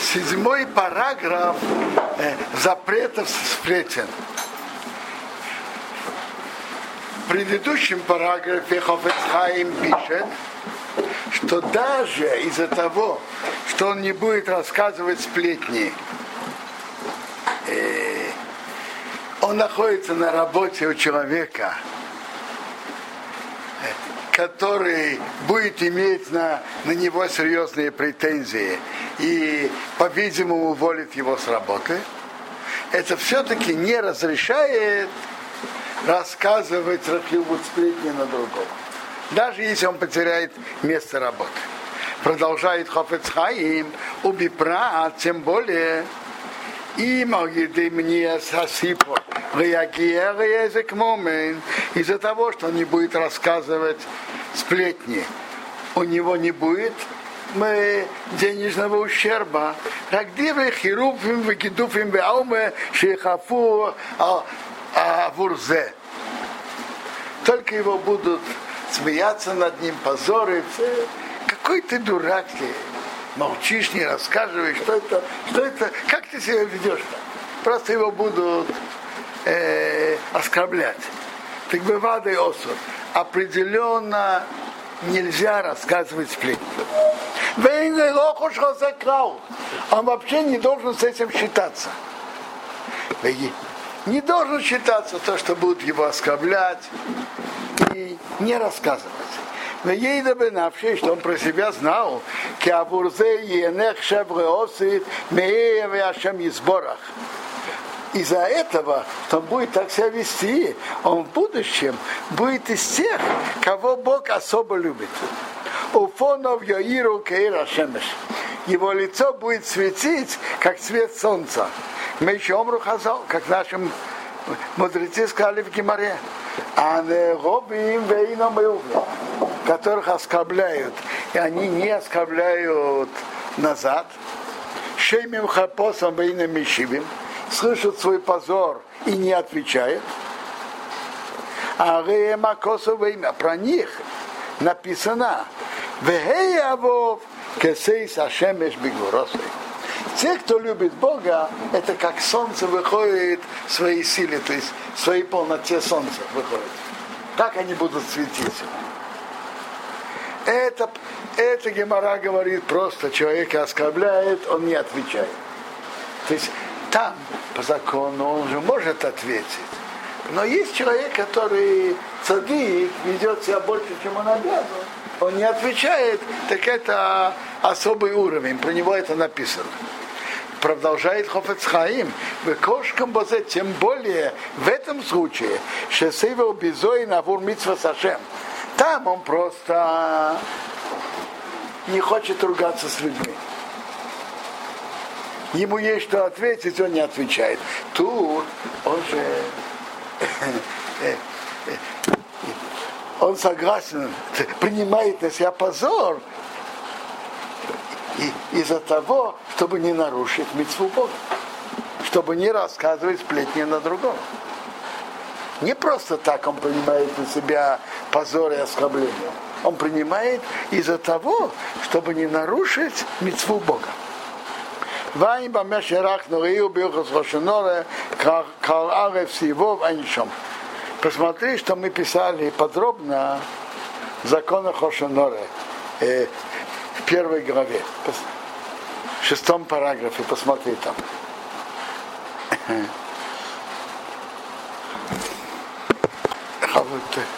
седьмой параграф э, запретов сплетен. В предыдущем параграфе Хофецхайм пишет, что даже из-за того, что он не будет рассказывать сплетни, э, он находится на работе у человека, который будет иметь на, на него серьезные претензии и, по-видимому, уволит его с работы, это все-таки не разрешает рассказывать рахивут сплетни на другого. Даже если он потеряет место работы. Продолжает Хофец Хаим, убипра, тем более, и могли мне сосыпать язык момент из-за того, что он не будет рассказывать сплетни. У него не будет мы денежного ущерба. Рагдивы хируфим выкидуфим беауме шейхафу авурзе. Только его будут смеяться над ним, позорить. Какой ты дурак ты. Молчишь, не рассказываешь, что это, что это, как ты себя ведешь-то? Просто его будут э, оскорблять. Так бывает и осуд. Определенно нельзя рассказывать сплетни. Он вообще не должен с этим считаться. Не должен считаться то, что будут его оскорблять и не рассказывать. Но ей добынавший, что он про себя знал, киабурзе енех шебреосы меев и изборах из-за этого, что он будет так себя вести, он в будущем будет из тех, кого Бог особо любит. У фонов Йоиру Кейра Шемеш. Его лицо будет светить, как свет солнца. Мы еще омру хазал, как нашим мудрецы сказали в Гимаре. А не робим вейном которых оскорбляют, и они не оскорбляют назад. Шеймим хапосом вейном мишивим слышит свой позор и не отвечает. А Макосова имя про них написано Вегеявов кесейс ашемеш бигуросой. Те, кто любит Бога, это как солнце выходит в своей силе, то есть в своей полноте солнца выходит. Так они будут светить. Это, это Гемора говорит просто, человека оскорбляет, он не отвечает. То есть там по закону он же может ответить. Но есть человек, который цадик, ведет себя больше, чем он обязан, он не отвечает, так это особый уровень, про него это написано. Продолжает Хофецхаим, в кошкам бозе, тем более в этом случае, что сейва убизой на митсва сашем. Там он просто не хочет ругаться с людьми ему есть что ответить, он не отвечает. Тут он же он согласен, принимает на себя позор из-за того, чтобы не нарушить митцву Бога, чтобы не рассказывать сплетни на другого. Не просто так он принимает на себя позор и оскорбление. Он принимает из-за того, чтобы не нарушить митцву Бога. Вайн бамешерах норию билхас рошеноре кал арев сивов анишом. Посмотри, что мы писали подробно в законах Хошеноре э, в первой главе, в шестом параграфе, посмотри там.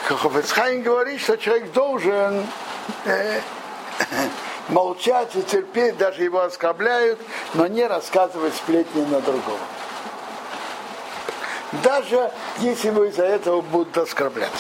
Хофецхайм говорит, что человек должен э, молчать и терпеть, даже его оскорбляют, но не рассказывать сплетни на другого. Даже если его из-за этого будут оскорблять.